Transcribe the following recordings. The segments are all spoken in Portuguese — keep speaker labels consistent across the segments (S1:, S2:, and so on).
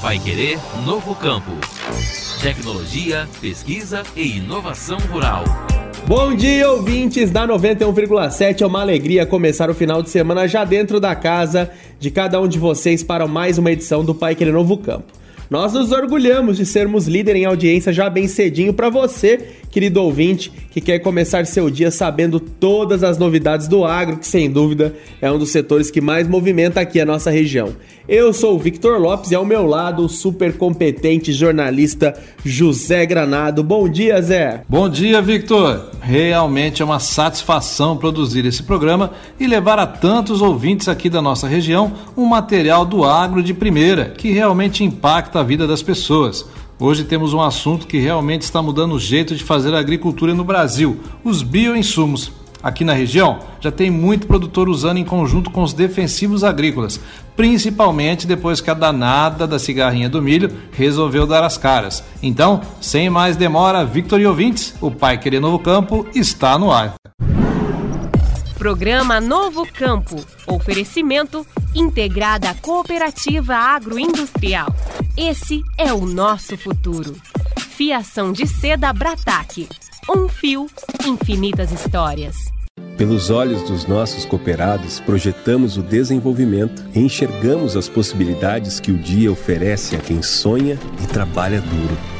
S1: Vai Querer Novo Campo. Tecnologia, pesquisa e inovação rural.
S2: Bom dia, ouvintes da 91,7. É uma alegria começar o final de semana já dentro da casa de cada um de vocês para mais uma edição do Pai Querer Novo Campo. Nós nos orgulhamos de sermos líder em audiência já bem cedinho para você, querido ouvinte, que quer começar seu dia sabendo todas as novidades do agro, que sem dúvida é um dos setores que mais movimenta aqui a nossa região. Eu sou o Victor Lopes e ao meu lado o super competente jornalista José Granado. Bom dia, Zé.
S3: Bom dia, Victor. Realmente é uma satisfação produzir esse programa e levar a tantos ouvintes aqui da nossa região um material do agro de primeira, que realmente impacta a vida das pessoas. Hoje temos um assunto que realmente está mudando o jeito de fazer a agricultura no Brasil: os bioinsumos. Aqui na região já tem muito produtor usando em conjunto com os defensivos agrícolas, principalmente depois que a danada da cigarrinha do milho resolveu dar as caras. Então, sem mais demora, Victor e ouvintes, o Pai Querer Novo Campo está no ar.
S4: Programa Novo Campo. Oferecimento Integrada Cooperativa Agroindustrial. Esse é o nosso futuro. Fiação de seda Brataque. Um fio, infinitas histórias.
S5: Pelos olhos dos nossos cooperados, projetamos o desenvolvimento e enxergamos as possibilidades que o dia oferece a quem sonha e trabalha duro.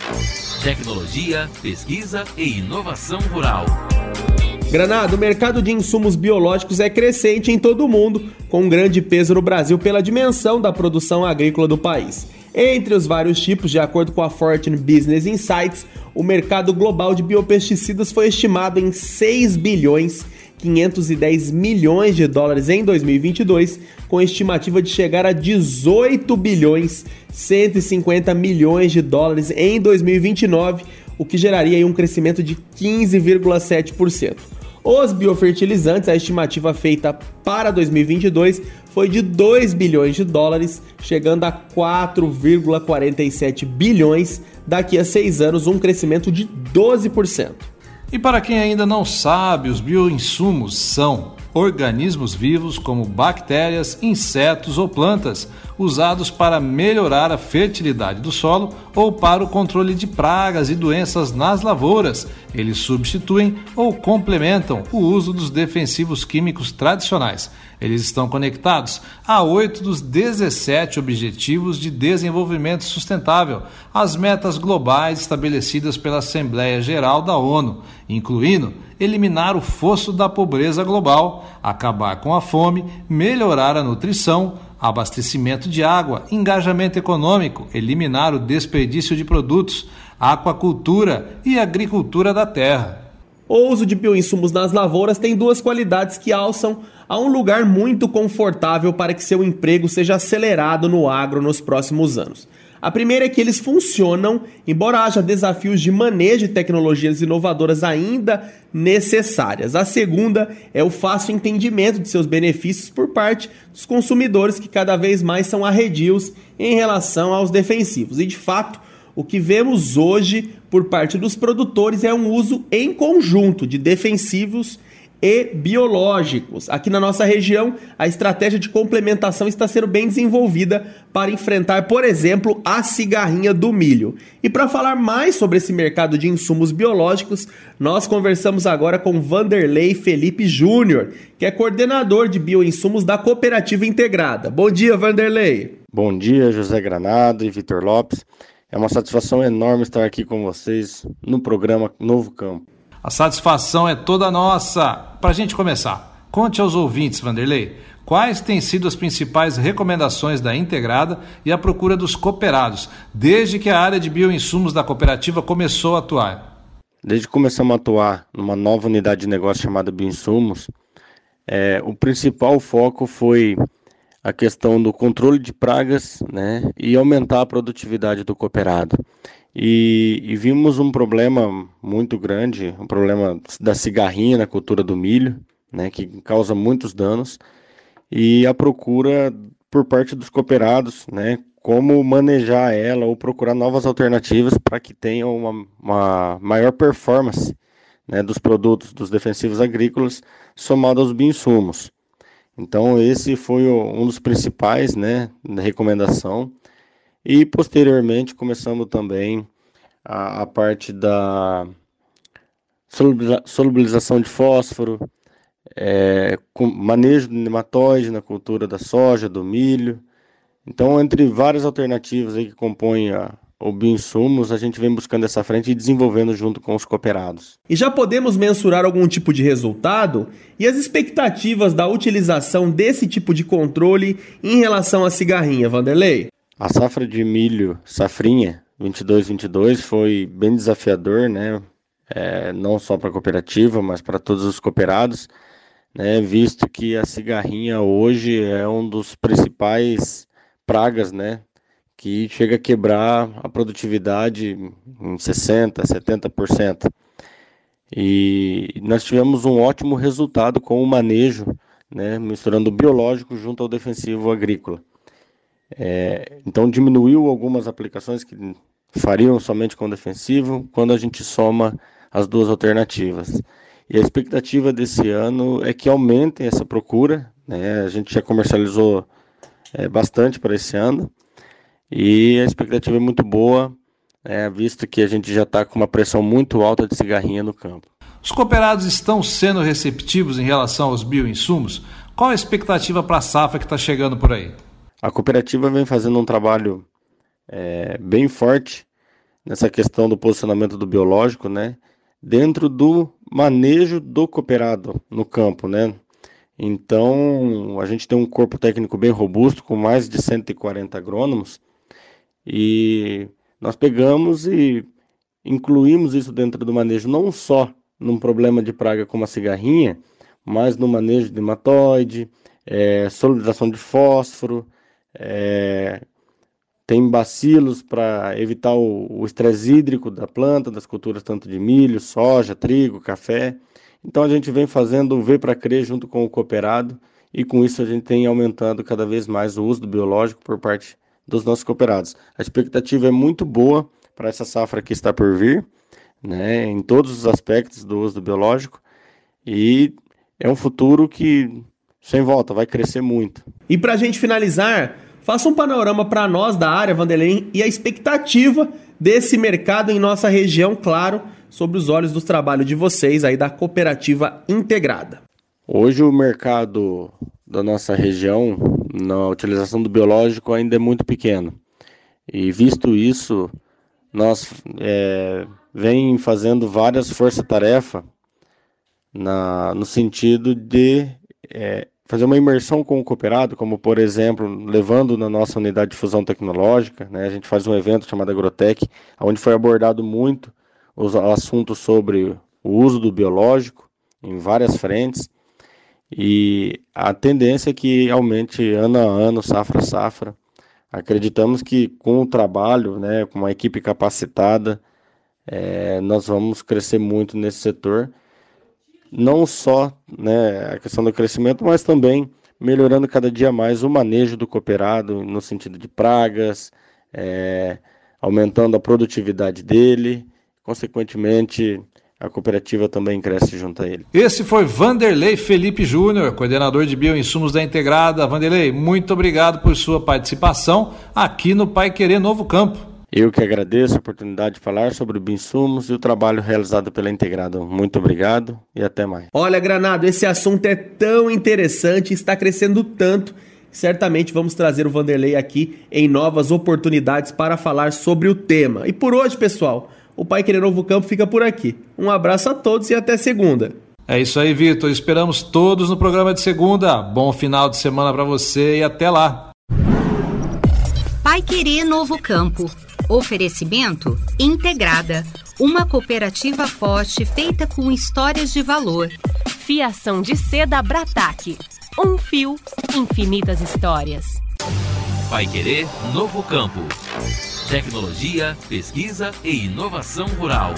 S1: tecnologia, pesquisa e inovação rural.
S2: Granado, o mercado de insumos biológicos é crescente em todo o mundo, com um grande peso no Brasil pela dimensão da produção agrícola do país. Entre os vários tipos, de acordo com a Fortune Business Insights, o mercado global de biopesticidas foi estimado em 6 bilhões 510 milhões de dólares em 2022, com estimativa de chegar a 18 bilhões 150 milhões de dólares em 2029, o que geraria um crescimento de 15,7%. Os biofertilizantes, a estimativa feita para 2022 foi de 2 bilhões de dólares, chegando a 4,47 bilhões daqui a seis anos, um crescimento de 12%.
S3: E para quem ainda não sabe, os bioinsumos são organismos vivos como bactérias, insetos ou plantas, usados para melhorar a fertilidade do solo ou para o controle de pragas e doenças nas lavouras. Eles substituem ou complementam o uso dos defensivos químicos tradicionais. Eles estão conectados a oito dos 17 Objetivos de Desenvolvimento Sustentável, as metas globais estabelecidas pela Assembleia Geral da ONU, incluindo eliminar o fosso da pobreza global, acabar com a fome, melhorar a nutrição, abastecimento de água, engajamento econômico, eliminar o desperdício de produtos, aquacultura e agricultura da terra.
S2: O uso de bioinsumos nas lavouras tem duas qualidades que alçam a um lugar muito confortável para que seu emprego seja acelerado no agro nos próximos anos. A primeira é que eles funcionam, embora haja desafios de manejo de tecnologias inovadoras ainda necessárias. A segunda é o fácil entendimento de seus benefícios por parte dos consumidores que cada vez mais são arredios em relação aos defensivos. E de fato, o que vemos hoje por parte dos produtores é um uso em conjunto de defensivos e biológicos. Aqui na nossa região, a estratégia de complementação está sendo bem desenvolvida para enfrentar, por exemplo, a cigarrinha do milho. E para falar mais sobre esse mercado de insumos biológicos, nós conversamos agora com Vanderlei Felipe Júnior, que é coordenador de bioinsumos da Cooperativa Integrada. Bom dia, Vanderlei.
S6: Bom dia, José Granado e Vitor Lopes. É uma satisfação enorme estar aqui com vocês no programa Novo Campo.
S3: A satisfação é toda nossa. Para a gente começar, Conte aos ouvintes, Vanderlei, quais têm sido as principais recomendações da Integrada e a procura dos cooperados, desde que a área de bioinsumos da cooperativa começou a atuar?
S6: Desde que começamos a atuar numa nova unidade de negócio chamada Bioinsumos, é, o principal foco foi a questão do controle de pragas né, e aumentar a produtividade do cooperado. E, e, vimos um problema muito grande, um problema da cigarrinha na cultura do milho, né, que causa muitos danos, e a procura por parte dos cooperados, né, como manejar ela ou procurar novas alternativas para que tenha uma, uma maior performance né, dos produtos dos defensivos agrícolas somado aos bioinsumos. Então esse foi um dos principais, né, da recomendação. E posteriormente começamos também a, a parte da solubilização de fósforo, é, manejo de nematóide na cultura da soja, do milho. Então, entre várias alternativas que compõem a, o bioinsumos, a gente vem buscando essa frente e desenvolvendo junto com os cooperados.
S2: E já podemos mensurar algum tipo de resultado? E as expectativas da utilização desse tipo de controle em relação à cigarrinha, Vanderlei?
S6: A safra de milho, safrinha 22-22, foi bem desafiador, né? É, não só para a cooperativa, mas para todos os cooperados, né? visto que a cigarrinha hoje é um dos principais pragas, né? que chega a quebrar a produtividade em 60%, 70%. E nós tivemos um ótimo resultado com o manejo, né, misturando o biológico junto ao defensivo agrícola. É, então diminuiu algumas aplicações que fariam somente com defensivo quando a gente soma as duas alternativas. E a expectativa desse ano é que aumentem essa procura. Né? A gente já comercializou é, bastante para esse ano e a expectativa é muito boa, é, visto que a gente já está com uma pressão muito alta de cigarrinha no campo.
S3: Os cooperados estão sendo receptivos em relação aos bioinsumos? Qual a expectativa para a safra que está chegando por aí?
S6: A cooperativa vem fazendo um trabalho é, bem forte nessa questão do posicionamento do biológico, né? Dentro do manejo do cooperado no campo, né? Então, a gente tem um corpo técnico bem robusto, com mais de 140 agrônomos, e nós pegamos e incluímos isso dentro do manejo, não só num problema de praga como a cigarrinha, mas no manejo de nematóide, é, solidização de fósforo, é, tem bacilos para evitar o estresse hídrico da planta, das culturas tanto de milho, soja, trigo, café. Então a gente vem fazendo o V para crer junto com o cooperado e com isso a gente tem aumentado cada vez mais o uso do biológico por parte dos nossos cooperados. A expectativa é muito boa para essa safra que está por vir, né, em todos os aspectos do uso do biológico, e é um futuro que, sem volta, vai crescer muito.
S2: E para a gente finalizar, faça um panorama para nós da área, Vanderlei, e a expectativa desse mercado em nossa região, claro, sobre os olhos do trabalho de vocês aí da cooperativa integrada.
S6: Hoje o mercado da nossa região na utilização do biológico ainda é muito pequeno. E visto isso, nós é, vem fazendo várias forças-tarefa no sentido de é, fazer uma imersão com o cooperado, como por exemplo, levando na nossa unidade de fusão tecnológica, né, a gente faz um evento chamado Agrotec, onde foi abordado muito os assuntos sobre o uso do biológico em várias frentes e a tendência é que aumente ano a ano, safra a safra. Acreditamos que com o trabalho, né, com uma equipe capacitada, é, nós vamos crescer muito nesse setor. Não só né, a questão do crescimento, mas também melhorando cada dia mais o manejo do cooperado no sentido de pragas, é, aumentando a produtividade dele, consequentemente a cooperativa também cresce junto a ele.
S3: Esse foi Vanderlei Felipe Júnior, coordenador de bioinsumos da Integrada. Vanderlei, muito obrigado por sua participação aqui no Pai Querer Novo Campo.
S6: Eu que agradeço a oportunidade de falar sobre o bioinsumos e o trabalho realizado pela Integrada. Muito obrigado e até mais.
S2: Olha, Granado, esse assunto é tão interessante, está crescendo tanto certamente vamos trazer o Vanderlei aqui em novas oportunidades para falar sobre o tema. E por hoje, pessoal, o Pai Querer Novo Campo fica por aqui. Um abraço a todos e até segunda.
S3: É isso aí, Vitor. Esperamos todos no programa de segunda. Bom final de semana para você e até lá.
S7: Pai Querer Novo Campo. Oferecimento Integrada, uma cooperativa forte feita com histórias de valor.
S4: Fiação de seda Brataque. Um fio, infinitas histórias.
S1: Pai Querer Novo Campo. Tecnologia, pesquisa e inovação rural.